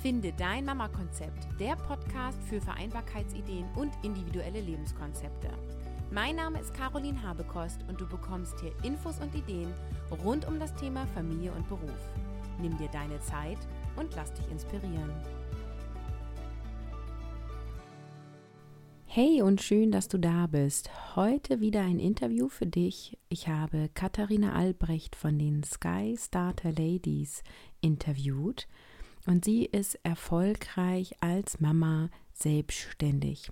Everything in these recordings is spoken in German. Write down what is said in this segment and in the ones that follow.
Finde dein Mama-Konzept, der Podcast für Vereinbarkeitsideen und individuelle Lebenskonzepte. Mein Name ist Caroline Habekost und du bekommst hier Infos und Ideen rund um das Thema Familie und Beruf. Nimm dir deine Zeit und lass dich inspirieren. Hey und schön, dass du da bist. Heute wieder ein Interview für dich. Ich habe Katharina Albrecht von den Sky Starter Ladies interviewt und sie ist erfolgreich als Mama selbstständig.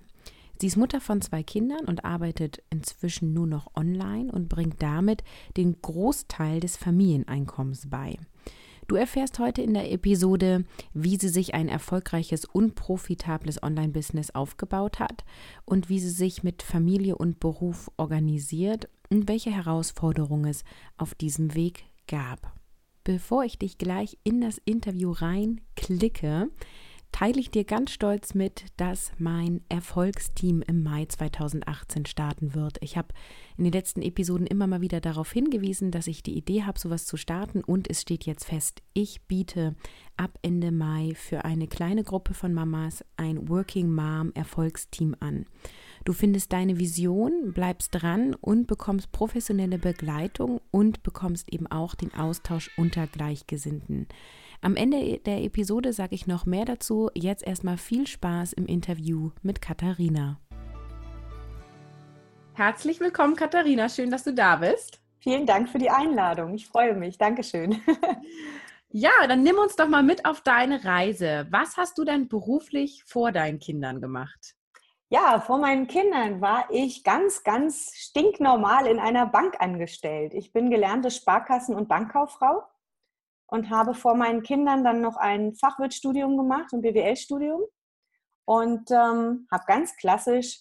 Sie ist Mutter von zwei Kindern und arbeitet inzwischen nur noch online und bringt damit den Großteil des Familieneinkommens bei. Du erfährst heute in der Episode, wie sie sich ein erfolgreiches und profitables Online-Business aufgebaut hat und wie sie sich mit Familie und Beruf organisiert und welche Herausforderungen es auf diesem Weg gab. Bevor ich dich gleich in das Interview reinklicke, teile ich dir ganz stolz mit, dass mein Erfolgsteam im Mai 2018 starten wird. Ich habe in den letzten Episoden immer mal wieder darauf hingewiesen, dass ich die Idee habe, sowas zu starten und es steht jetzt fest. Ich biete ab Ende Mai für eine kleine Gruppe von Mamas ein Working Mom Erfolgsteam an. Du findest deine Vision, bleibst dran und bekommst professionelle Begleitung und bekommst eben auch den Austausch unter Gleichgesinnten. Am Ende der Episode sage ich noch mehr dazu. Jetzt erstmal viel Spaß im Interview mit Katharina. Herzlich willkommen, Katharina. Schön, dass du da bist. Vielen Dank für die Einladung. Ich freue mich. Dankeschön. Ja, dann nimm uns doch mal mit auf deine Reise. Was hast du denn beruflich vor deinen Kindern gemacht? Ja, vor meinen Kindern war ich ganz, ganz stinknormal in einer Bank angestellt. Ich bin gelernte Sparkassen- und Bankkauffrau und habe vor meinen Kindern dann noch ein Fachwirtstudium gemacht, ein BWL-Studium und ähm, habe ganz klassisch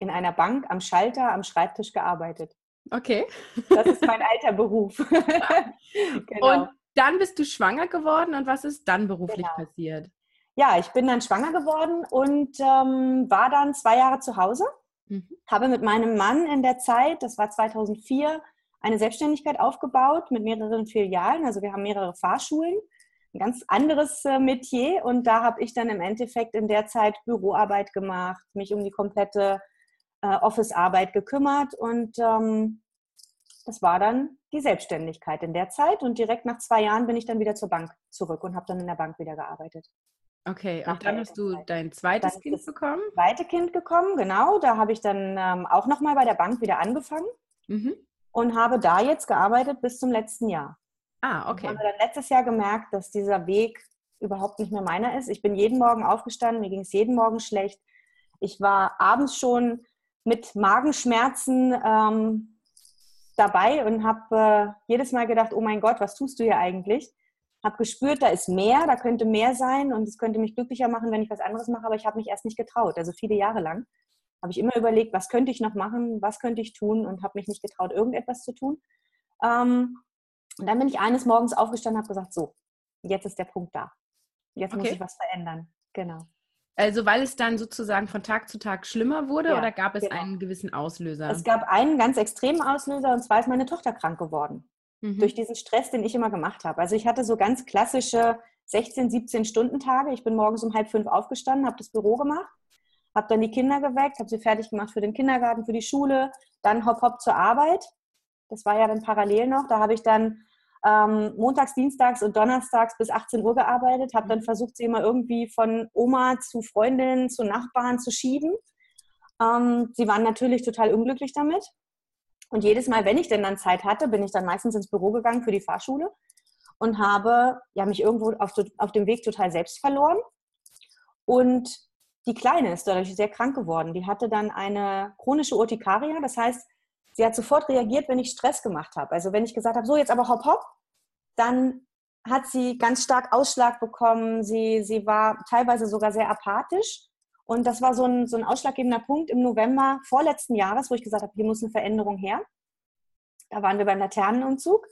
in einer Bank am Schalter, am Schreibtisch gearbeitet. Okay. Das ist mein alter Beruf. genau. Und dann bist du schwanger geworden und was ist dann beruflich genau. passiert? ja, ich bin dann schwanger geworden und ähm, war dann zwei Jahre zu Hause. Mhm. Habe mit meinem Mann in der Zeit, das war 2004, eine Selbstständigkeit aufgebaut mit mehreren Filialen. Also wir haben mehrere Fahrschulen, ein ganz anderes äh, Metier. Und da habe ich dann im Endeffekt in der Zeit Büroarbeit gemacht, mich um die komplette äh, Office-Arbeit gekümmert. Und ähm, das war dann die Selbstständigkeit in der Zeit. Und direkt nach zwei Jahren bin ich dann wieder zur Bank zurück und habe dann in der Bank wieder gearbeitet. Okay, und dann hast du dein zweites Kind bekommen? Zweite Kind gekommen, genau. Da habe ich dann ähm, auch nochmal bei der Bank wieder angefangen mhm. Und habe da jetzt gearbeitet bis zum letzten Jahr. Ah, okay. Ich habe dann letztes Jahr gemerkt, dass dieser Weg überhaupt nicht mehr meiner ist. Ich bin jeden Morgen aufgestanden, mir ging es jeden Morgen schlecht. Ich war abends schon mit Magenschmerzen ähm, dabei und habe äh, jedes Mal gedacht, oh mein Gott, was tust du hier eigentlich? habe gespürt, da ist mehr, da könnte mehr sein und es könnte mich glücklicher machen, wenn ich was anderes mache, aber ich habe mich erst nicht getraut. Also viele Jahre lang habe ich immer überlegt, was könnte ich noch machen, was könnte ich tun und habe mich nicht getraut, irgendetwas zu tun. Ähm, und dann bin ich eines Morgens aufgestanden und habe gesagt, so, jetzt ist der Punkt da. Jetzt okay. muss ich was verändern. Genau. Also weil es dann sozusagen von Tag zu Tag schlimmer wurde ja, oder gab es genau. einen gewissen Auslöser? Es gab einen ganz extremen Auslöser und zwar ist meine Tochter krank geworden mhm. durch diesen Stress, den ich immer gemacht habe. Also ich hatte so ganz klassische 16, 17 Stunden Tage. Ich bin morgens um halb fünf aufgestanden, habe das Büro gemacht, habe dann die Kinder geweckt, habe sie fertig gemacht für den Kindergarten, für die Schule, dann hopp hopp zur Arbeit. Das war ja dann parallel noch. Da habe ich dann ähm, montags, dienstags und donnerstags bis 18 Uhr gearbeitet, habe dann mhm. versucht, sie immer irgendwie von Oma zu Freundinnen, zu Nachbarn zu schieben. Ähm, sie waren natürlich total unglücklich damit. Und jedes Mal, wenn ich denn dann Zeit hatte, bin ich dann meistens ins Büro gegangen für die Fahrschule und habe ja, mich irgendwo auf, auf dem Weg total selbst verloren. Und die Kleine ist dadurch sehr krank geworden. Die hatte dann eine chronische Urtikaria. Das heißt, sie hat sofort reagiert, wenn ich Stress gemacht habe. Also wenn ich gesagt habe, so jetzt aber hopp, hopp, dann hat sie ganz stark Ausschlag bekommen. Sie, sie war teilweise sogar sehr apathisch. Und das war so ein, so ein ausschlaggebender Punkt im November vorletzten Jahres, wo ich gesagt habe, hier muss eine Veränderung her. Da waren wir beim Laternenumzug.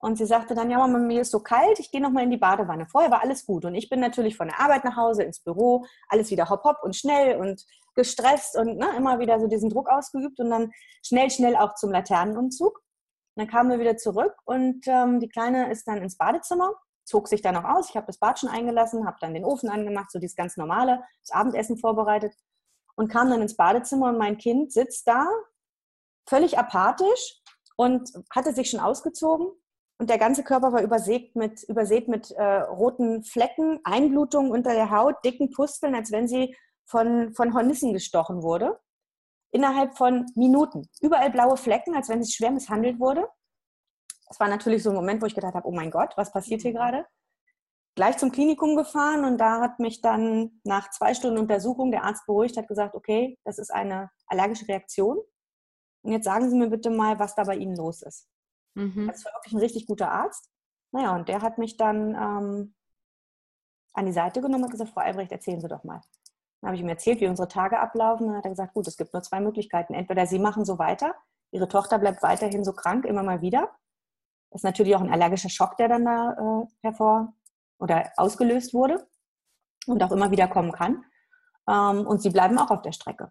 Und sie sagte dann, ja, Mama, mir ist so kalt, ich gehe nochmal in die Badewanne. Vorher war alles gut. Und ich bin natürlich von der Arbeit nach Hause ins Büro, alles wieder hopp, hopp und schnell und gestresst und ne, immer wieder so diesen Druck ausgeübt und dann schnell, schnell auch zum Laternenumzug. Und dann kamen wir wieder zurück und ähm, die Kleine ist dann ins Badezimmer zog sich dann auch aus. Ich habe das Bad schon eingelassen, habe dann den Ofen angemacht, so dieses ganz normale, das Abendessen vorbereitet und kam dann ins Badezimmer und mein Kind sitzt da, völlig apathisch und hatte sich schon ausgezogen und der ganze Körper war übersät mit, übersät mit äh, roten Flecken, Einblutungen unter der Haut, dicken Pusteln, als wenn sie von, von Hornissen gestochen wurde. Innerhalb von Minuten. Überall blaue Flecken, als wenn sie schwer misshandelt wurde. Das war natürlich so ein Moment, wo ich gedacht habe, oh mein Gott, was passiert hier mhm. gerade? Gleich zum Klinikum gefahren und da hat mich dann nach zwei Stunden Untersuchung der Arzt beruhigt, hat gesagt, okay, das ist eine allergische Reaktion. Und jetzt sagen Sie mir bitte mal, was da bei Ihnen los ist. Mhm. Das war wirklich ein richtig guter Arzt. Naja, und der hat mich dann ähm, an die Seite genommen und gesagt, Frau Albrecht, erzählen Sie doch mal. Dann habe ich ihm erzählt, wie unsere Tage ablaufen. Dann hat er gesagt, gut, es gibt nur zwei Möglichkeiten. Entweder Sie machen so weiter, Ihre Tochter bleibt weiterhin so krank, immer mal wieder. Das ist natürlich auch ein allergischer Schock, der dann da äh, hervor oder ausgelöst wurde und auch immer wieder kommen kann. Ähm, und Sie bleiben auch auf der Strecke.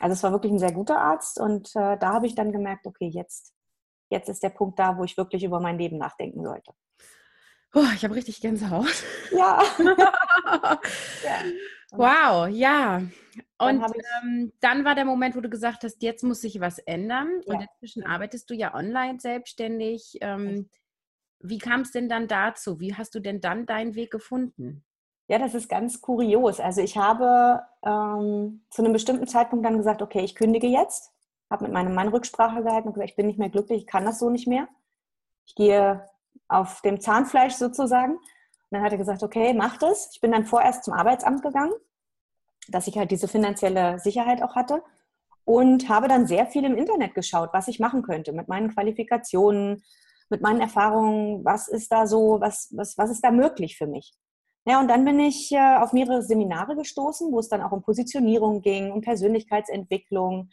Also es war wirklich ein sehr guter Arzt und äh, da habe ich dann gemerkt, okay, jetzt, jetzt ist der Punkt da, wo ich wirklich über mein Leben nachdenken sollte. Oh, ich habe richtig Gänsehaut. Ja. ja. Wow, ja. Und dann, ähm, dann, war der Moment, wo du gesagt hast, jetzt muss sich was ändern. Ja. Und inzwischen arbeitest du ja online selbstständig. Ähm, wie kam es denn dann dazu? Wie hast du denn dann deinen Weg gefunden? Ja, das ist ganz kurios. Also ich habe ähm, zu einem bestimmten Zeitpunkt dann gesagt, okay, ich kündige jetzt. Habe mit meinem Mann Rücksprache gehalten und gesagt, ich bin nicht mehr glücklich, ich kann das so nicht mehr. Ich gehe auf dem Zahnfleisch sozusagen. Und dann hat er gesagt, okay, mach das. Ich bin dann vorerst zum Arbeitsamt gegangen, dass ich halt diese finanzielle Sicherheit auch hatte und habe dann sehr viel im Internet geschaut, was ich machen könnte mit meinen Qualifikationen, mit meinen Erfahrungen, was ist da so, was, was, was ist da möglich für mich. Ja, und dann bin ich äh, auf mehrere Seminare gestoßen, wo es dann auch um Positionierung ging, um Persönlichkeitsentwicklung.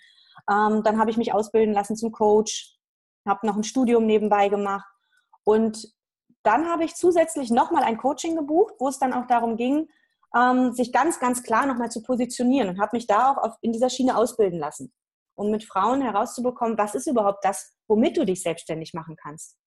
Ähm, dann habe ich mich ausbilden lassen zum Coach, habe noch ein Studium nebenbei gemacht und dann habe ich zusätzlich nochmal ein Coaching gebucht, wo es dann auch darum ging, ähm, sich ganz, ganz klar nochmal zu positionieren und habe mich da auch auf, in dieser Schiene ausbilden lassen, um mit Frauen herauszubekommen, was ist überhaupt das, womit du dich selbstständig machen kannst.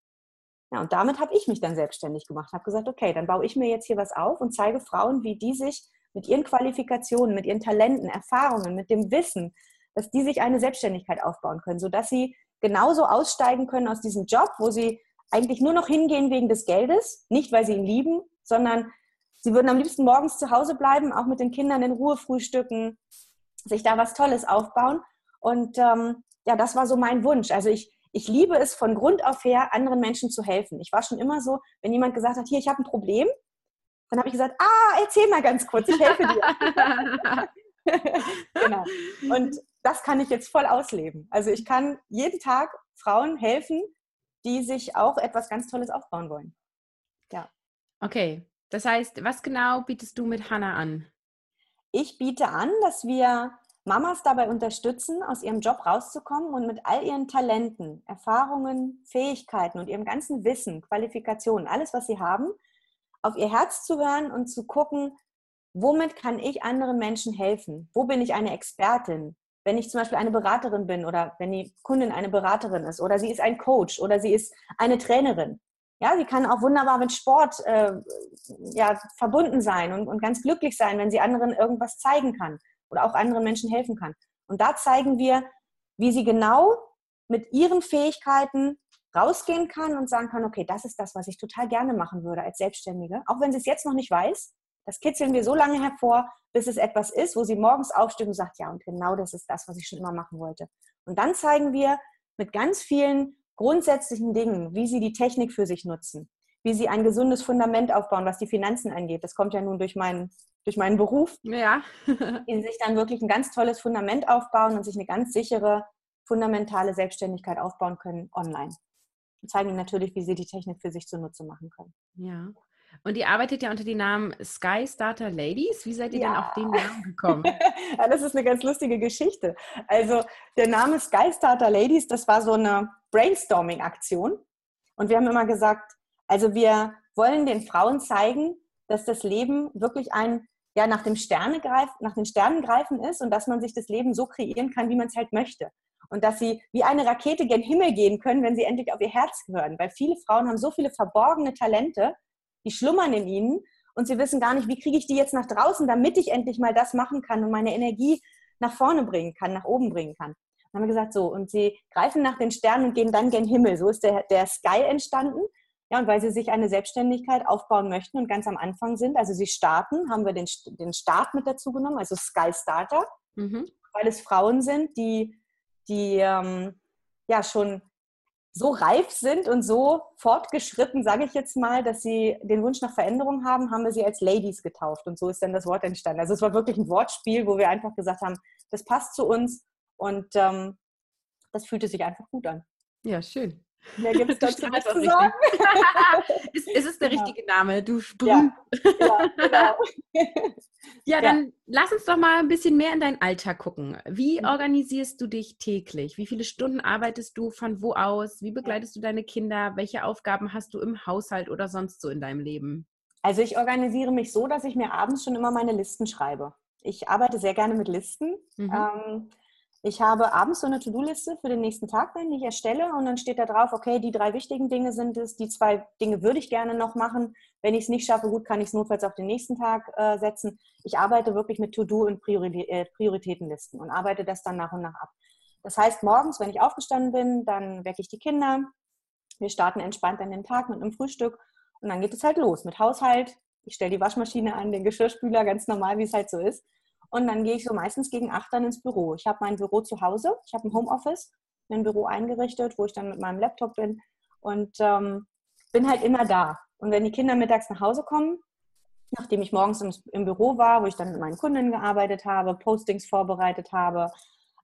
Ja, und damit habe ich mich dann selbstständig gemacht, habe gesagt, okay, dann baue ich mir jetzt hier was auf und zeige Frauen, wie die sich mit ihren Qualifikationen, mit ihren Talenten, Erfahrungen, mit dem Wissen, dass die sich eine Selbstständigkeit aufbauen können, sodass sie genauso aussteigen können aus diesem Job, wo sie eigentlich nur noch hingehen wegen des Geldes, nicht weil sie ihn lieben, sondern sie würden am liebsten morgens zu Hause bleiben, auch mit den Kindern in Ruhe frühstücken, sich da was Tolles aufbauen. Und ähm, ja, das war so mein Wunsch. Also ich, ich liebe es von Grund auf her, anderen Menschen zu helfen. Ich war schon immer so, wenn jemand gesagt hat, hier, ich habe ein Problem, dann habe ich gesagt, ah, erzähl mal ganz kurz, ich helfe dir. genau. Und das kann ich jetzt voll ausleben. Also ich kann jeden Tag Frauen helfen, die sich auch etwas ganz Tolles aufbauen wollen. Ja. Okay. Das heißt, was genau bietest du mit Hanna an? Ich biete an, dass wir Mamas dabei unterstützen, aus ihrem Job rauszukommen und mit all ihren Talenten, Erfahrungen, Fähigkeiten und ihrem ganzen Wissen, Qualifikationen, alles, was sie haben, auf ihr Herz zu hören und zu gucken, womit kann ich anderen Menschen helfen? Wo bin ich eine Expertin? Wenn ich zum Beispiel eine Beraterin bin oder wenn die Kundin eine Beraterin ist oder sie ist ein Coach oder sie ist eine Trainerin. Ja, sie kann auch wunderbar mit Sport äh, ja, verbunden sein und, und ganz glücklich sein, wenn sie anderen irgendwas zeigen kann oder auch anderen Menschen helfen kann. Und da zeigen wir, wie sie genau mit ihren Fähigkeiten rausgehen kann und sagen kann, okay, das ist das, was ich total gerne machen würde als Selbstständige, auch wenn sie es jetzt noch nicht weiß. Das kitzeln wir so lange hervor, bis es etwas ist, wo sie morgens aufsteht und sagt, ja, und genau das ist das, was ich schon immer machen wollte. Und dann zeigen wir mit ganz vielen grundsätzlichen Dingen, wie sie die Technik für sich nutzen, wie sie ein gesundes Fundament aufbauen, was die Finanzen angeht. Das kommt ja nun durch meinen, durch meinen Beruf. Ja. die sich dann wirklich ein ganz tolles Fundament aufbauen und sich eine ganz sichere, fundamentale Selbstständigkeit aufbauen können online. Und zeigen ihnen natürlich, wie sie die Technik für sich zunutze machen können. Ja. Und ihr arbeitet ja unter dem Namen Sky Starter Ladies. Wie seid ihr ja. denn auf den Namen gekommen? ja, das ist eine ganz lustige Geschichte. Also der Name Sky Starter Ladies, das war so eine Brainstorming-Aktion. Und wir haben immer gesagt, also wir wollen den Frauen zeigen, dass das Leben wirklich ein ja nach dem Sterne greif, nach den Sternen greifen ist und dass man sich das Leben so kreieren kann, wie man es halt möchte. Und dass sie wie eine Rakete gen Himmel gehen können, wenn sie endlich auf ihr Herz hören. Weil viele Frauen haben so viele verborgene Talente, die schlummern in ihnen und sie wissen gar nicht, wie kriege ich die jetzt nach draußen, damit ich endlich mal das machen kann und meine Energie nach vorne bringen kann, nach oben bringen kann. Dann haben wir gesagt, so, und sie greifen nach den Sternen und gehen dann gen Himmel. So ist der, der Sky entstanden. Ja, und weil sie sich eine Selbstständigkeit aufbauen möchten und ganz am Anfang sind, also sie starten, haben wir den, den Start mit dazu genommen, also Sky Starter, mhm. weil es Frauen sind, die, die ähm, ja schon so reif sind und so fortgeschritten, sage ich jetzt mal, dass sie den Wunsch nach Veränderung haben, haben wir sie als Ladies getauft. Und so ist dann das Wort entstanden. Also es war wirklich ein Wortspiel, wo wir einfach gesagt haben, das passt zu uns und ähm, das fühlte sich einfach gut an. Ja, schön. Mehr gibt es dazu nicht zu sagen. ist, ist es der genau. richtige Name? Du Sprung. Ja, ja, genau. ja, dann ja. lass uns doch mal ein bisschen mehr in deinen Alltag gucken. Wie mhm. organisierst du dich täglich? Wie viele Stunden arbeitest du? Von wo aus? Wie begleitest du deine Kinder? Welche Aufgaben hast du im Haushalt oder sonst so in deinem Leben? Also ich organisiere mich so, dass ich mir abends schon immer meine Listen schreibe. Ich arbeite sehr gerne mit Listen. Mhm. Ähm, ich habe abends so eine To-Do-Liste für den nächsten Tag, die ich erstelle und dann steht da drauf, okay, die drei wichtigen Dinge sind es, die zwei Dinge würde ich gerne noch machen. Wenn ich es nicht schaffe, gut, kann ich es notfalls auf den nächsten Tag äh, setzen. Ich arbeite wirklich mit To-Do und äh, Prioritätenlisten und arbeite das dann nach und nach ab. Das heißt, morgens, wenn ich aufgestanden bin, dann wecke ich die Kinder. Wir starten entspannt an den Tag mit einem Frühstück und dann geht es halt los mit Haushalt. Ich stelle die Waschmaschine an, den Geschirrspüler, ganz normal, wie es halt so ist. Und dann gehe ich so meistens gegen acht dann ins Büro. Ich habe mein Büro zu Hause, ich habe ein Homeoffice, ein Büro eingerichtet, wo ich dann mit meinem Laptop bin und ähm, bin halt immer da. Und wenn die Kinder mittags nach Hause kommen, nachdem ich morgens im, im Büro war, wo ich dann mit meinen Kunden gearbeitet habe, Postings vorbereitet habe,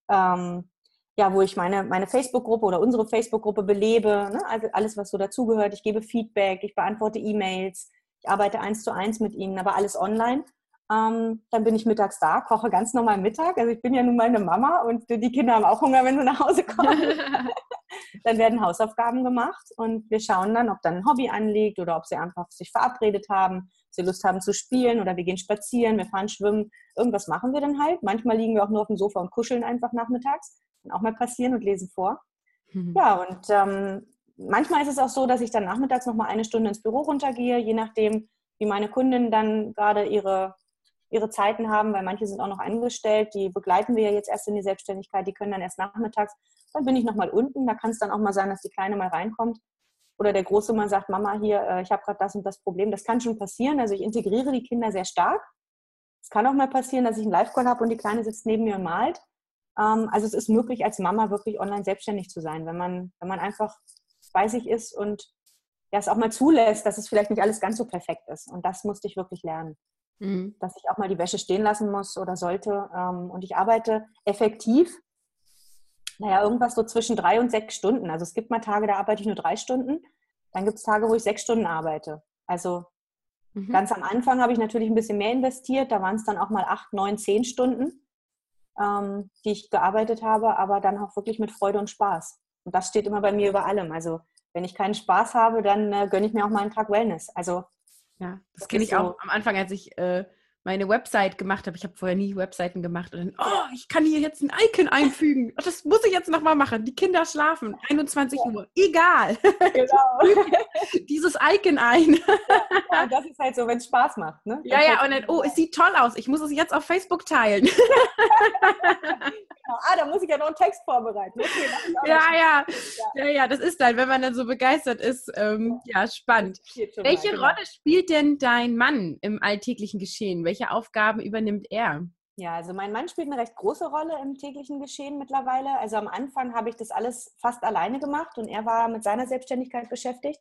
ähm, ja, wo ich meine, meine Facebook-Gruppe oder unsere Facebook-Gruppe belebe, ne? also alles, was so dazugehört. Ich gebe Feedback, ich beantworte E-Mails, ich arbeite eins zu eins mit ihnen, aber alles online. Ähm, dann bin ich mittags da, koche ganz normal Mittag. Also ich bin ja nun meine Mama und die Kinder haben auch Hunger, wenn sie nach Hause kommen. dann werden Hausaufgaben gemacht und wir schauen dann, ob dann ein Hobby anliegt oder ob sie einfach sich verabredet haben, ob sie Lust haben zu spielen oder wir gehen spazieren, wir fahren schwimmen. Irgendwas machen wir dann halt. Manchmal liegen wir auch nur auf dem Sofa und kuscheln einfach nachmittags. Kann auch mal passieren und lesen vor. Mhm. Ja, und ähm, manchmal ist es auch so, dass ich dann nachmittags noch mal eine Stunde ins Büro runtergehe, je nachdem, wie meine Kundinnen dann gerade ihre ihre Zeiten haben, weil manche sind auch noch angestellt, die begleiten wir ja jetzt erst in die Selbstständigkeit, die können dann erst nachmittags. Dann bin ich nochmal unten, da kann es dann auch mal sein, dass die Kleine mal reinkommt. Oder der Große mal sagt, Mama, hier, äh, ich habe gerade das und das Problem. Das kann schon passieren. Also ich integriere die Kinder sehr stark. Es kann auch mal passieren, dass ich einen Live-Call habe und die Kleine sitzt neben mir und malt. Ähm, also es ist möglich, als Mama wirklich online selbstständig zu sein, wenn man, wenn man einfach bei sich ist und ja, es auch mal zulässt, dass es vielleicht nicht alles ganz so perfekt ist. Und das musste ich wirklich lernen mhm. dass ich auch mal die Wäsche stehen lassen muss oder sollte. Ähm, und ich arbeite effektiv, naja, irgendwas so zwischen drei und sechs Stunden. Also es gibt mal Tage, da arbeite ich nur drei Stunden. Dann gibt es Tage, wo ich sechs Stunden arbeite. Also mhm. ganz am Anfang habe ich natürlich ein bisschen mehr investiert. Da waren es dann auch mal acht, neun, zehn Stunden, ähm, die ich gearbeitet habe, aber dann auch wirklich mit Freude und Spaß. Und das steht immer bei mir über allem. Also wenn ich keinen Spaß habe, dann äh, gönne ich mir auch mal einen Tag Wellness. Also ja, das, das kenne ich so. auch am Anfang, als ich äh, meine Website gemacht habe. Ich habe vorher nie Webseiten gemacht. Und dann, oh, ich kann hier jetzt ein Icon einfügen. Das muss ich jetzt nochmal machen. Die Kinder schlafen. 21 ja. Uhr. Egal. Genau. Dieses Icon ein. Ja, das ist halt so, wenn es Spaß macht. Ne? Ja, ja, und dann, oh, es sieht toll aus. Ich muss es jetzt auf Facebook teilen. ah, da muss ich ja noch einen Text vorbereiten. Okay, ja, ja, ja, ja, das ist dann, wenn man dann so begeistert ist, ähm, ja, spannend. Welche genau. Rolle spielt denn dein Mann im alltäglichen Geschehen? Welche Aufgaben übernimmt er? Ja, also mein Mann spielt eine recht große Rolle im täglichen Geschehen mittlerweile. Also am Anfang habe ich das alles fast alleine gemacht und er war mit seiner Selbstständigkeit beschäftigt,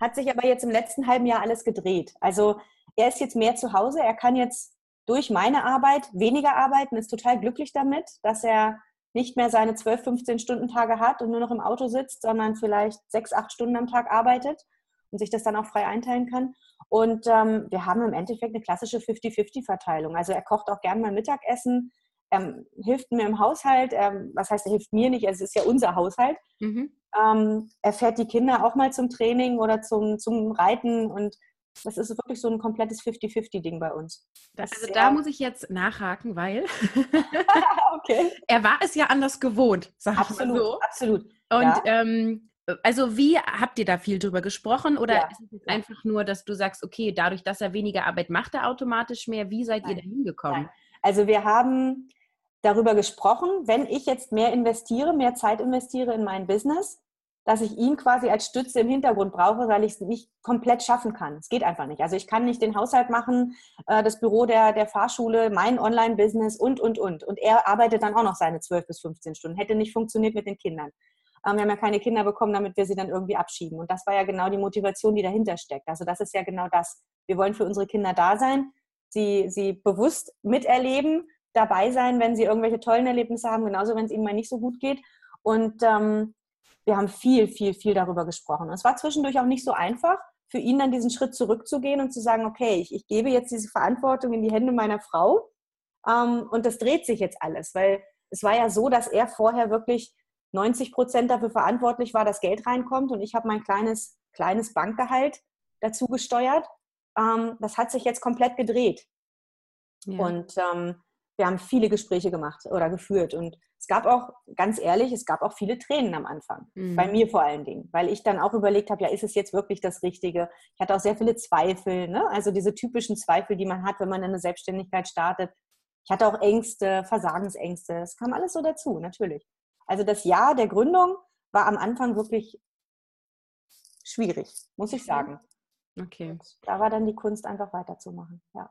hat sich aber jetzt im letzten halben Jahr alles gedreht. Also er ist jetzt mehr zu Hause, er kann jetzt durch meine Arbeit weniger arbeiten, ist total glücklich damit, dass er nicht mehr seine 12, 15 Stunden Tage hat und nur noch im Auto sitzt, sondern vielleicht sechs, acht Stunden am Tag arbeitet und sich das dann auch frei einteilen kann. Und ähm, wir haben im Endeffekt eine klassische 50-50-Verteilung. Also er kocht auch gern mal Mittagessen, ähm, hilft mir im Haushalt. Ähm, was heißt, er hilft mir nicht, es ist ja unser Haushalt. Mhm. Ähm, er fährt die Kinder auch mal zum Training oder zum, zum Reiten und das ist wirklich so ein komplettes 50-50-Ding bei uns. Das, also da muss ich jetzt nachhaken, weil okay. er war es ja anders gewohnt, sag absolut, ich mal so. Absolut. Und ja. ähm, also wie habt ihr da viel drüber gesprochen oder ja, ist es einfach nur, dass du sagst, okay, dadurch, dass er weniger Arbeit macht, er automatisch mehr? Wie seid Nein. ihr da hingekommen? Also wir haben darüber gesprochen, wenn ich jetzt mehr investiere, mehr Zeit investiere in mein Business, dass ich ihn quasi als Stütze im Hintergrund brauche, weil ich es nicht komplett schaffen kann. Es geht einfach nicht. Also ich kann nicht den Haushalt machen, äh, das Büro der, der Fahrschule, mein Online-Business und, und, und. Und er arbeitet dann auch noch seine 12 bis 15 Stunden. Hätte nicht funktioniert mit den Kindern. Ähm, wir haben ja keine Kinder bekommen, damit wir sie dann irgendwie abschieben. Und das war ja genau die Motivation, die dahinter steckt. Also das ist ja genau das. Wir wollen für unsere Kinder da sein, sie, sie bewusst miterleben, dabei sein, wenn sie irgendwelche tollen Erlebnisse haben, genauso wenn es ihnen mal nicht so gut geht. Und ähm, wir haben viel, viel, viel darüber gesprochen. Und es war zwischendurch auch nicht so einfach, für ihn dann diesen Schritt zurückzugehen und zu sagen, okay, ich, ich gebe jetzt diese Verantwortung in die Hände meiner Frau ähm, und das dreht sich jetzt alles, weil es war ja so, dass er vorher wirklich 90 Prozent dafür verantwortlich war, dass Geld reinkommt und ich habe mein kleines, kleines Bankgehalt dazu gesteuert. Ähm, das hat sich jetzt komplett gedreht. Ja. Und ähm, wir haben viele Gespräche gemacht oder geführt und es gab auch, ganz ehrlich, es gab auch viele Tränen am Anfang. Mhm. Bei mir vor allen Dingen, weil ich dann auch überlegt habe, ja, ist es jetzt wirklich das Richtige? Ich hatte auch sehr viele Zweifel, ne? also diese typischen Zweifel, die man hat, wenn man eine Selbstständigkeit startet. Ich hatte auch Ängste, Versagensängste. Es kam alles so dazu, natürlich. Also das Jahr der Gründung war am Anfang wirklich schwierig, muss ich sagen. Okay. Und da war dann die Kunst einfach weiterzumachen, ja.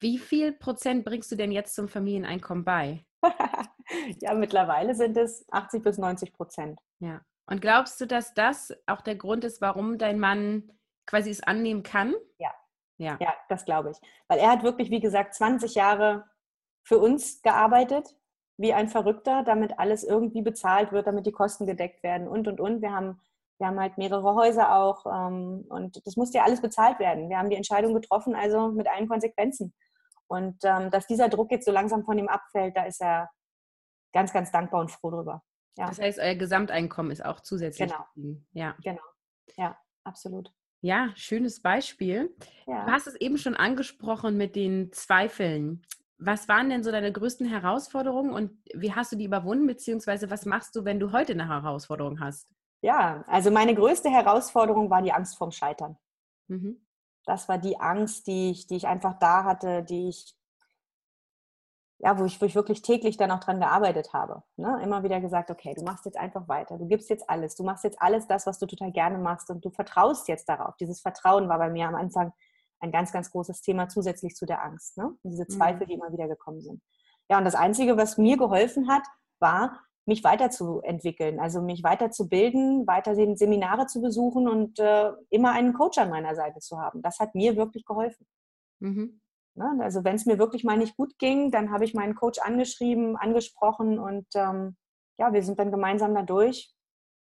Wie viel Prozent bringst du denn jetzt zum Familieneinkommen bei? ja, mittlerweile sind es 80 bis 90 Prozent. Ja. Und glaubst du, dass das auch der Grund ist, warum dein Mann quasi es annehmen kann? Ja. Ja, ja das glaube ich. Weil er hat wirklich, wie gesagt, 20 Jahre für uns gearbeitet, wie ein Verrückter, damit alles irgendwie bezahlt wird, damit die Kosten gedeckt werden und, und, und. Wir haben, wir haben halt mehrere Häuser auch ähm, und das musste ja alles bezahlt werden. Wir haben die Entscheidung getroffen, also mit allen Konsequenzen. Und ähm, dass dieser Druck jetzt so langsam von ihm abfällt, da ist er ganz, ganz dankbar und froh drüber. Ja. Das heißt, euer Gesamteinkommen ist auch zusätzlich. Genau. Ja. Genau. Ja, absolut. Ja, schönes Beispiel. Ja. Du hast es eben schon angesprochen mit den Zweifeln. Was waren denn so deine größten Herausforderungen und wie hast du die überwunden, beziehungsweise was machst du, wenn du heute eine Herausforderung hast? Ja, also meine größte Herausforderung war die Angst vorm Scheitern. Mhm das war die Angst, die ich, die ich einfach da hatte, die ich, ja, wo ich, wo ich wirklich täglich dann auch dran gearbeitet habe. Ne? Immer wieder gesagt, okay, du machst jetzt einfach weiter, du gibst jetzt alles, du machst jetzt alles das, was du total gerne machst und du vertraust jetzt darauf. Dieses Vertrauen war bei mir am Anfang ein ganz, ganz großes Thema zusätzlich zu der Angst. Ne? Diese Zweifel, mhm. die immer wieder gekommen sind. Ja, und das Einzige, was mir geholfen hat, war, mich weiterzuentwickeln, also mich weiterzubilden, weiterhin Seminare zu besuchen und äh, immer einen Coach an meiner Seite zu haben. Das hat mir wirklich geholfen. Mhm. Ne? Also wenn es mir wirklich mal nicht gut ging, dann habe ich meinen Coach angeschrieben, angesprochen und ähm, ja, wir sind dann gemeinsam da durch,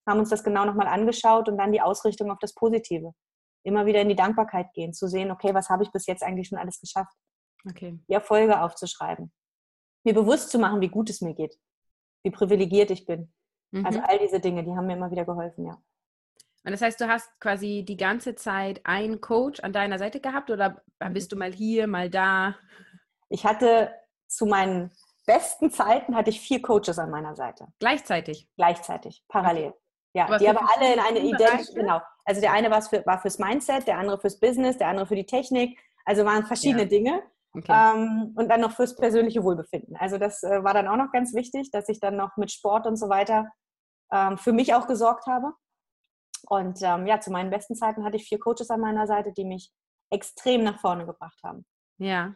haben uns das genau nochmal angeschaut und dann die Ausrichtung auf das Positive. Immer wieder in die Dankbarkeit gehen, zu sehen, okay, was habe ich bis jetzt eigentlich schon alles geschafft? Okay. Die Erfolge aufzuschreiben. Mir bewusst zu machen, wie gut es mir geht wie privilegiert ich bin. Also mhm. Also all diese Dinge, die haben mir immer wieder geholfen, ja. Und das heißt, du hast quasi die ganze Zeit einen Coach an deiner Seite gehabt oder bist du mal hier, mal da? Ich hatte zu meinen besten Zeiten hatte ich vier Coaches an meiner Seite. Gleichzeitig? Gleichzeitig, parallel. Ja, aber die aber alle in eine identische, genau. Also der eine war, für, war fürs Mindset, der andere fürs Business, der andere für die Technik. Also waren verschiedene ja. Dinge. Okay. Ähm, und dann noch fürs persönliche Wohlbefinden. Also das äh, war dann auch noch ganz wichtig, dass ich dann noch mit Sport und so weiter ähm, für mich auch gesorgt habe. Und ähm, ja, zu meinen besten Zeiten hatte ich vier Coaches an meiner Seite, die mich extrem nach vorne gebracht haben. Ja.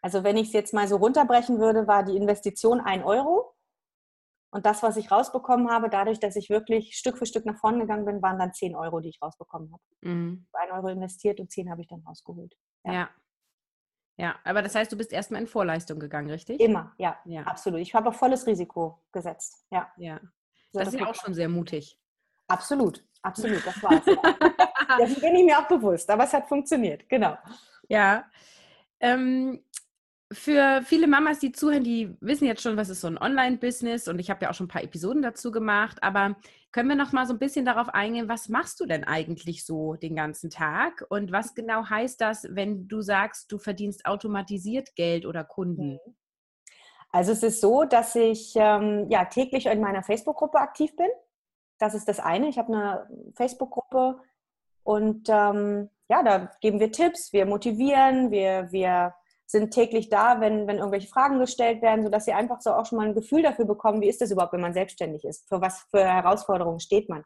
Also wenn ich es jetzt mal so runterbrechen würde, war die Investition ein Euro. Und das, was ich rausbekommen habe, dadurch, dass ich wirklich Stück für Stück nach vorne gegangen bin, waren dann zehn Euro, die ich rausbekommen habe. Mhm. Ein Euro investiert und zehn habe ich dann rausgeholt. Ja. ja. Ja, aber das heißt, du bist erstmal in Vorleistung gegangen, richtig? Immer, ja, ja. absolut. Ich habe auf volles Risiko gesetzt. Ja. ja. Das, das ist ja auch schon sehr mutig. Absolut, absolut, das war es. Das bin ich mir auch bewusst, aber es hat funktioniert, genau. Ja. Ähm, für viele Mamas, die zuhören, die wissen jetzt schon, was ist so ein Online-Business und ich habe ja auch schon ein paar Episoden dazu gemacht, aber können wir noch mal so ein bisschen darauf eingehen, was machst du denn eigentlich so den ganzen Tag und was genau heißt das, wenn du sagst, du verdienst automatisiert Geld oder Kunden? Mhm. Also es ist so, dass ich ähm, ja täglich in meiner Facebook-Gruppe aktiv bin. das ist das eine. Ich habe eine Facebook-Gruppe und ähm, ja, da geben wir Tipps, wir motivieren, wir, wir sind täglich da, wenn, wenn irgendwelche Fragen gestellt werden, sodass sie einfach so auch schon mal ein Gefühl dafür bekommen, wie ist das überhaupt, wenn man selbstständig ist, für was für Herausforderungen steht man.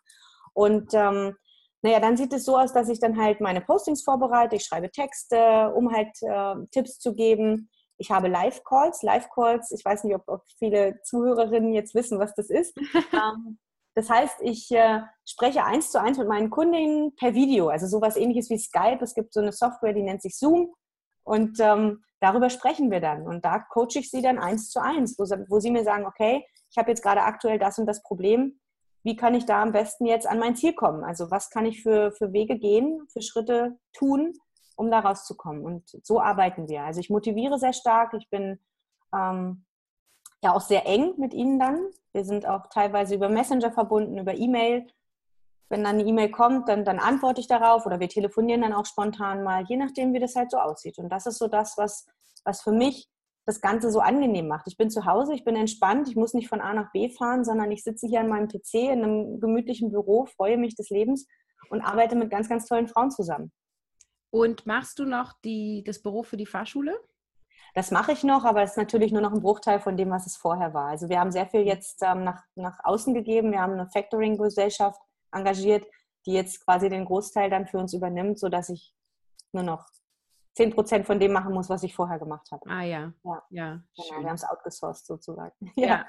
Und ähm, naja, dann sieht es so aus, dass ich dann halt meine Postings vorbereite, ich schreibe Texte, um halt äh, Tipps zu geben. Ich habe Live-Calls. Live-Calls, ich weiß nicht, ob, ob, viele Zuhörerinnen jetzt wissen, was das ist. ähm, das heißt, ich äh, spreche eins zu eins mit meinen Kundinnen per Video, also sowas ähnliches wie Skype. Es gibt so eine Software, die nennt sich Zoom. Und ähm, darüber sprechen wir dann. Und da coache ich sie dann eins zu eins, wo, wo sie mir sagen, okay, ich habe jetzt gerade aktuell das und das Problem. Wie kann ich da am besten jetzt an mein Ziel kommen? Also was kann ich für, für Wege gehen, für Schritte tun, um da rauszukommen? Und so arbeiten wir. Also ich motiviere sehr stark. Ich bin ähm, ja auch sehr eng mit ihnen dann. Wir sind auch teilweise über Messenger verbunden, über E-Mail wenn dann eine E-Mail kommt, dann, dann antworte ich darauf oder wir telefonieren dann auch spontan mal, je nachdem, wie das halt so aussieht. Und das ist so das, was, was für mich das Ganze so angenehm macht. Ich bin zu Hause, ich bin entspannt, ich muss nicht von A nach B fahren, sondern ich sitze hier an meinem PC in einem gemütlichen Büro, freue mich des Lebens und arbeite mit ganz, ganz tollen Frauen zusammen. Und machst du noch die, das Büro für die Fahrschule? Das mache ich noch, aber es ist natürlich nur noch ein Bruchteil von dem, was es vorher war. Also wir haben sehr viel jetzt ähm, nach, nach außen gegeben. Wir haben eine Factoring-Gesellschaft, engagiert, die jetzt quasi den Großteil dann für uns übernimmt, sodass ich nur noch 10 Prozent von dem machen muss, was ich vorher gemacht habe. Ah ja. Ja, ja genau, wir haben es outgesourced sozusagen. Ja. ja.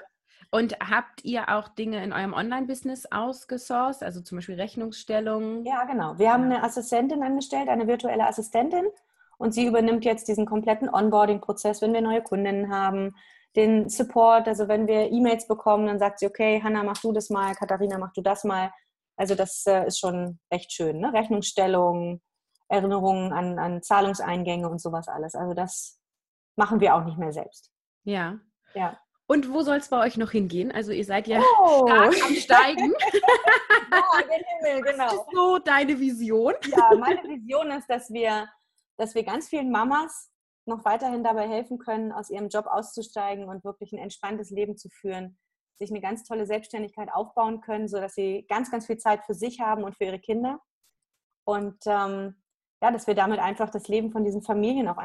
Und habt ihr auch Dinge in eurem Online-Business ausgesourced, also zum Beispiel Rechnungsstellung? Ja, genau. Wir haben eine Assistentin angestellt, eine virtuelle Assistentin. Und sie übernimmt jetzt diesen kompletten Onboarding-Prozess, wenn wir neue Kundinnen haben, den Support. Also wenn wir E-Mails bekommen, dann sagt sie, okay, Hanna, mach du das mal, Katharina, mach du das mal. Also das äh, ist schon recht schön. Ne? Rechnungsstellung, Erinnerungen an, an Zahlungseingänge und sowas alles. Also das machen wir auch nicht mehr selbst. Ja. Ja. Und wo soll es bei euch noch hingehen? Also ihr seid ja oh. stark am Steigen. ja, den Himmel, genau. Was ist so deine Vision? Ja, meine Vision ist, dass wir, dass wir ganz vielen Mamas noch weiterhin dabei helfen können, aus ihrem Job auszusteigen und wirklich ein entspanntes Leben zu führen sich eine ganz tolle Selbstständigkeit aufbauen können, sodass sie ganz, ganz viel Zeit für sich haben und für ihre Kinder. Und ähm, ja, dass wir damit einfach das Leben von diesen Familien auch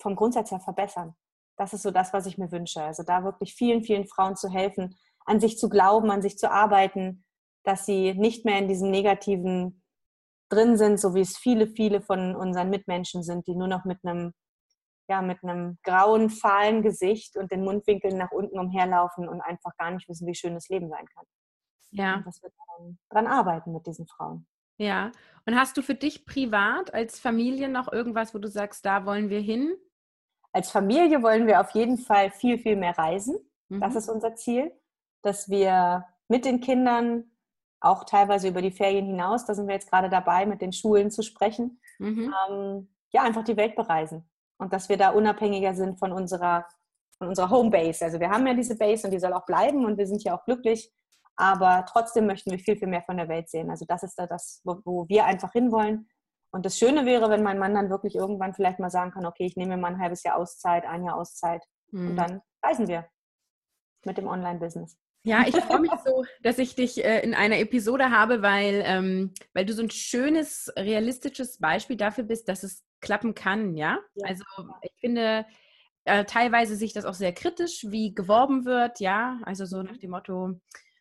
vom Grundsatz her verbessern. Das ist so das, was ich mir wünsche. Also da wirklich vielen, vielen Frauen zu helfen, an sich zu glauben, an sich zu arbeiten, dass sie nicht mehr in diesem negativen drin sind, so wie es viele, viele von unseren Mitmenschen sind, die nur noch mit einem ja, mit einem grauen, fahlen Gesicht und den Mundwinkeln nach unten umherlaufen und einfach gar nicht wissen, wie schön das Leben sein kann. Ja. Und dass wir daran, daran arbeiten mit diesen Frauen. Ja. Und hast du für dich privat als Familie noch irgendwas, wo du sagst, da wollen wir hin? Als Familie wollen wir auf jeden Fall viel, viel mehr reisen. Mhm. Das ist unser Ziel, dass wir mit den Kindern auch teilweise über die Ferien hinaus, da sind wir jetzt gerade dabei, mit den Schulen zu sprechen, mhm. ähm, ja, einfach die Welt bereisen und dass wir da unabhängiger sind von unserer, von unserer Homebase. Also wir haben ja diese Base und die soll auch bleiben und wir sind ja auch glücklich, aber trotzdem möchten wir viel, viel mehr von der Welt sehen. Also das ist da das, wo, wo wir einfach hinwollen. Und das Schöne wäre, wenn mein Mann dann wirklich irgendwann vielleicht mal sagen kann, okay, ich nehme mir mal ein halbes Jahr Auszeit, ein Jahr Auszeit mhm. und dann reisen wir mit dem Online-Business. Ja, ich freue mich so, dass ich dich äh, in einer Episode habe, weil, ähm, weil du so ein schönes, realistisches Beispiel dafür bist, dass es klappen kann, ja. ja. Also ich finde äh, teilweise sich das auch sehr kritisch, wie geworben wird, ja. Also so nach mhm. dem Motto,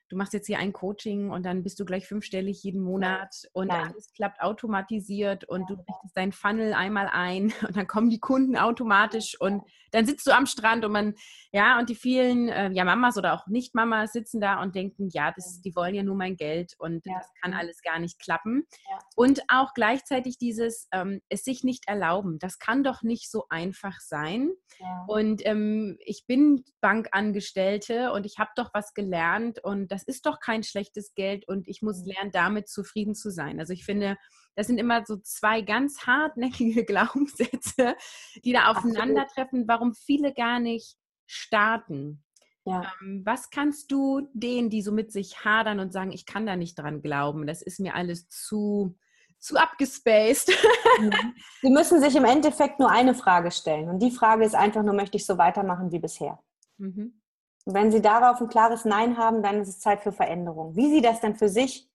du machst jetzt hier ein Coaching und dann bist du gleich fünfstellig jeden Monat und Nein. alles klappt automatisiert und du richtest deinen Funnel einmal ein und dann kommen die Kunden automatisch und dann sitzt du am Strand und man, ja, und die vielen, äh, ja, Mamas oder auch Nicht-Mamas sitzen da und denken, ja, das, die wollen ja nur mein Geld und ja. das kann alles gar nicht klappen. Ja. Und auch gleichzeitig dieses, ähm, es sich nicht erlauben, das kann doch nicht so einfach sein. Ja. Und ähm, ich bin Bankangestellte und ich habe doch was gelernt und das ist doch kein schlechtes Geld und ich muss mhm. lernen, damit zufrieden zu sein. Also ich finde, das sind immer so zwei ganz hartnäckige Glaubenssätze, die da aufeinandertreffen, warum viele gar nicht starten. Ja. Ähm, was kannst du denen, die so mit sich hadern und sagen, ich kann da nicht dran glauben, das ist mir alles zu, zu abgespaced. Mhm. Sie müssen sich im Endeffekt nur eine Frage stellen. Und die Frage ist einfach nur, möchte ich so weitermachen wie bisher? Mhm. Wenn Sie darauf ein klares Nein haben, dann ist es Zeit für Veränderung. Wie Sie das dann für sich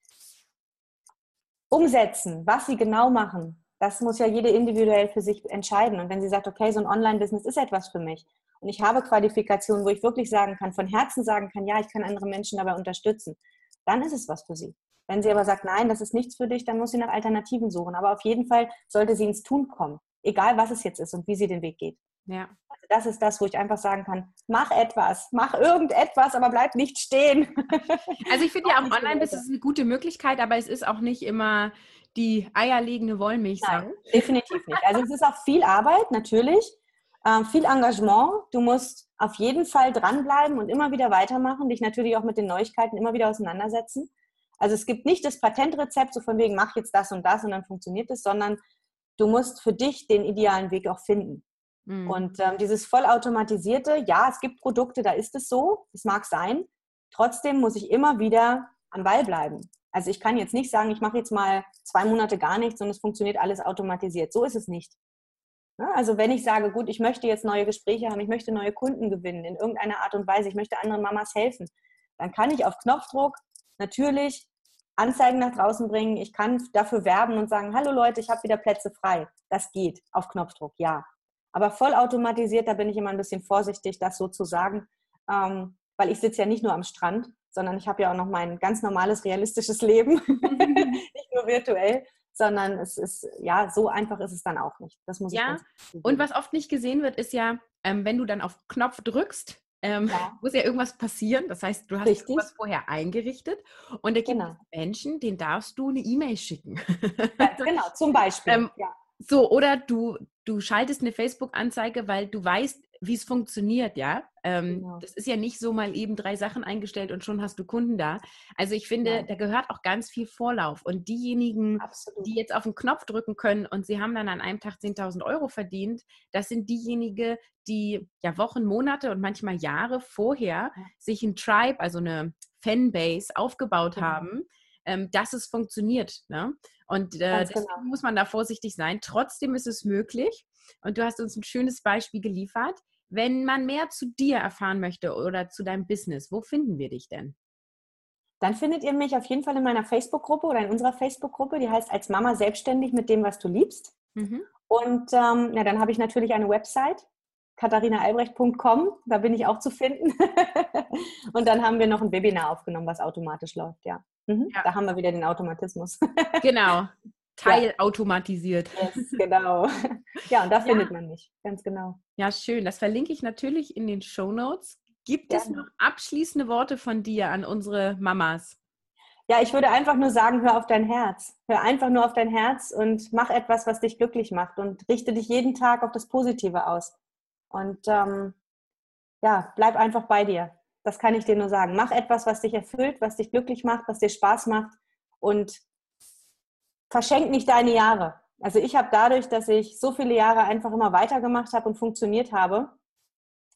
umsetzen, was Sie genau machen, das muss ja jede individuell für sich entscheiden. Und wenn sie sagt, okay, so ein Online-Business ist etwas für mich und ich habe Qualifikationen, wo ich wirklich sagen kann, von Herzen sagen kann, ja, ich kann andere Menschen dabei unterstützen, dann ist es was für sie. Wenn sie aber sagt, nein, das ist nichts für dich, dann muss sie nach Alternativen suchen. Aber auf jeden Fall sollte sie ins Tun kommen, egal was es jetzt ist und wie sie den Weg geht. Ja. Das ist das, wo ich einfach sagen kann, mach etwas, mach irgendetwas, aber bleib nicht stehen. Also ich finde ja auch Online-Business eine gute Möglichkeit, aber es ist auch nicht immer die eierlegende Wollmilchsau. Nein, definitiv nicht. Also es ist auch viel Arbeit, natürlich, äh, viel Engagement. Du musst auf jeden Fall dranbleiben und immer wieder weitermachen, dich natürlich auch mit den Neuigkeiten immer wieder auseinandersetzen. Also es gibt nicht das Patentrezept, so von wegen, mach jetzt das und das und dann funktioniert es, sondern du musst für dich den idealen Weg auch finden. Mhm. Und ähm, dieses vollautomatisierte, ja, es gibt Produkte, da ist es so, es mag sein. Trotzdem muss ich immer wieder am Ball bleiben. Also ich kann jetzt nicht sagen, ich mache jetzt mal zwei Monate gar nichts und es funktioniert alles automatisiert. So ist es nicht. Also wenn ich sage, gut, ich möchte jetzt neue Gespräche haben, ich möchte neue Kunden gewinnen in irgendeiner Art und Weise, ich möchte anderen Mamas helfen, dann kann ich auf Knopfdruck natürlich Anzeigen nach draußen bringen. Ich kann dafür werben und sagen, hallo Leute, ich habe wieder Plätze frei. Das geht auf Knopfdruck, ja. Aber vollautomatisiert, da bin ich immer ein bisschen vorsichtig, das so zu sagen, ähm, weil ich sitze ja nicht nur am Strand, sondern ich habe ja auch noch mein ganz normales, realistisches Leben, nicht nur virtuell, sondern es ist, ja, so einfach ist es dann auch nicht. Das muss ja, ich und was oft nicht gesehen wird, ist ja, ähm, wenn du dann auf Knopf drückst, ähm, ja. muss ja irgendwas passieren. Das heißt, du hast Richtig. irgendwas vorher eingerichtet und da gibt genau. es Menschen, denen darfst du eine E-Mail schicken. Ja, genau, zum Beispiel. Ähm, ja. So, oder du, du schaltest eine Facebook-Anzeige, weil du weißt, wie es funktioniert, ja. Ähm, genau. Das ist ja nicht so mal eben drei Sachen eingestellt und schon hast du Kunden da. Also ich finde, ja. da gehört auch ganz viel Vorlauf. Und diejenigen, Absolut. die jetzt auf den Knopf drücken können und sie haben dann an einem Tag 10.000 Euro verdient, das sind diejenigen, die ja Wochen, Monate und manchmal Jahre vorher sich ein Tribe, also eine Fanbase aufgebaut genau. haben, ähm, dass es funktioniert. Ne? Und äh, deswegen genau. muss man da vorsichtig sein. Trotzdem ist es möglich. Und du hast uns ein schönes Beispiel geliefert. Wenn man mehr zu dir erfahren möchte oder zu deinem Business, wo finden wir dich denn? Dann findet ihr mich auf jeden Fall in meiner Facebook-Gruppe oder in unserer Facebook-Gruppe, die heißt als Mama selbstständig mit dem, was du liebst. Mhm. Und ähm, ja, dann habe ich natürlich eine Website, katharinaalbrecht.com, da bin ich auch zu finden. und dann haben wir noch ein Webinar aufgenommen, was automatisch läuft, ja. Mhm. ja. Da haben wir wieder den Automatismus. genau. teilautomatisiert. Yes, genau. Ja, und da ja. findet man mich, ganz genau. Ja, schön. Das verlinke ich natürlich in den Show Notes. Gibt Gerne. es noch abschließende Worte von dir an unsere Mamas? Ja, ich würde einfach nur sagen, hör auf dein Herz. Hör einfach nur auf dein Herz und mach etwas, was dich glücklich macht und richte dich jeden Tag auf das Positive aus. Und ähm, ja, bleib einfach bei dir. Das kann ich dir nur sagen. Mach etwas, was dich erfüllt, was dich glücklich macht, was dir Spaß macht und verschenk nicht deine Jahre. Also ich habe dadurch, dass ich so viele Jahre einfach immer weitergemacht habe und funktioniert habe,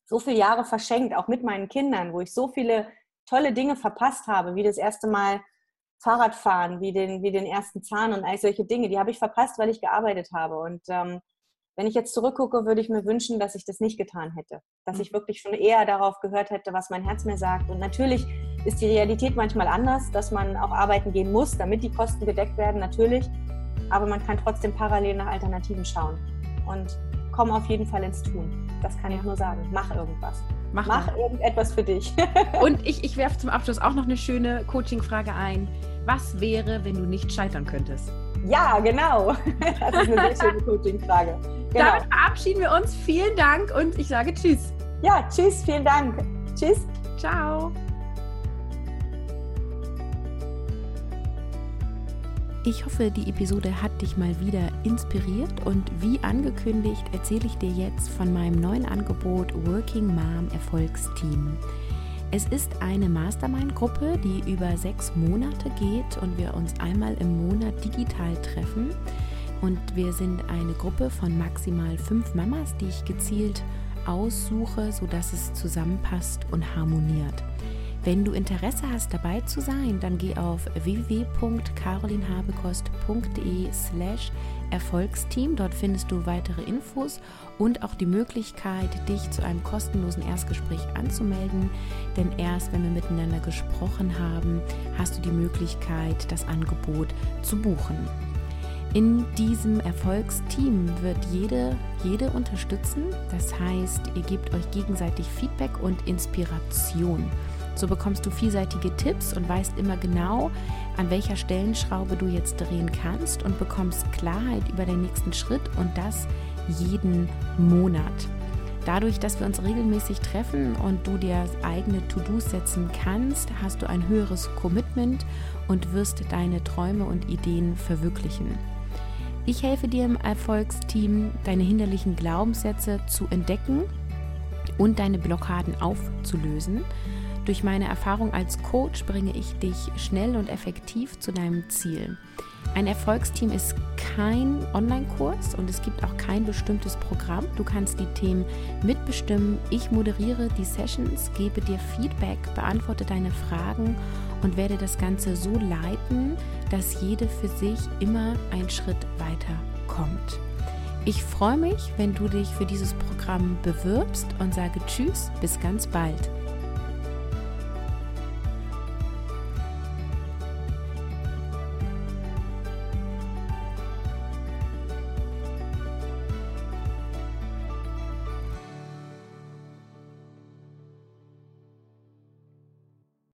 so viele Jahre verschenkt, auch mit meinen Kindern, wo ich so viele tolle Dinge verpasst habe, wie das erste Mal Fahrradfahren, wie den, wie den ersten Zahn und all solche Dinge, die habe ich verpasst, weil ich gearbeitet habe. Und ähm, wenn ich jetzt zurückgucke, würde ich mir wünschen, dass ich das nicht getan hätte. Dass ich mhm. wirklich schon eher darauf gehört hätte, was mein Herz mir sagt. Und natürlich ist die Realität manchmal anders, dass man auch arbeiten gehen muss, damit die Kosten gedeckt werden, natürlich. Aber man kann trotzdem parallel nach Alternativen schauen. Und komm auf jeden Fall ins Tun. Das kann ich nur sagen. Mach irgendwas. Mach, Mach irgendetwas für dich. Und ich, ich werfe zum Abschluss auch noch eine schöne Coaching-Frage ein. Was wäre, wenn du nicht scheitern könntest? Ja, genau. Das ist eine sehr schöne Coaching-Frage. Genau. Damit verabschieden wir uns. Vielen Dank und ich sage Tschüss. Ja, Tschüss, vielen Dank. Tschüss. Ciao. Ich hoffe, die Episode hat dich mal wieder inspiriert und wie angekündigt erzähle ich dir jetzt von meinem neuen Angebot Working Mom Erfolgsteam. Es ist eine Mastermind-Gruppe, die über sechs Monate geht und wir uns einmal im Monat digital treffen. Und wir sind eine Gruppe von maximal fünf Mamas, die ich gezielt aussuche, sodass es zusammenpasst und harmoniert. Wenn du Interesse hast, dabei zu sein, dann geh auf www.carolinhabekost.de slash Erfolgsteam. Dort findest du weitere Infos und auch die Möglichkeit, dich zu einem kostenlosen Erstgespräch anzumelden. Denn erst wenn wir miteinander gesprochen haben, hast du die Möglichkeit, das Angebot zu buchen. In diesem Erfolgsteam wird jede, jede unterstützen. Das heißt, ihr gebt euch gegenseitig Feedback und Inspiration. So bekommst du vielseitige Tipps und weißt immer genau, an welcher Stellenschraube du jetzt drehen kannst und bekommst Klarheit über den nächsten Schritt und das jeden Monat. Dadurch, dass wir uns regelmäßig treffen und du dir eigene To-Dos setzen kannst, hast du ein höheres Commitment und wirst deine Träume und Ideen verwirklichen. Ich helfe dir im Erfolgsteam, deine hinderlichen Glaubenssätze zu entdecken und deine Blockaden aufzulösen durch meine Erfahrung als Coach bringe ich dich schnell und effektiv zu deinem Ziel. Ein Erfolgsteam ist kein Online-Kurs und es gibt auch kein bestimmtes Programm. Du kannst die Themen mitbestimmen. Ich moderiere die Sessions, gebe dir Feedback, beantworte deine Fragen und werde das Ganze so leiten, dass jede für sich immer einen Schritt weiter kommt. Ich freue mich, wenn du dich für dieses Programm bewirbst und sage Tschüss, bis ganz bald.